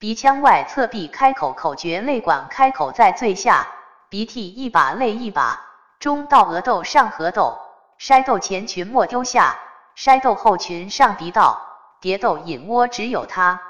鼻腔外侧壁开口口诀泪管开口在最下，鼻涕一把泪一把，中到额窦上颌窦，筛窦前群莫丢下，筛窦后群上鼻道，蝶窦隐窝只有它。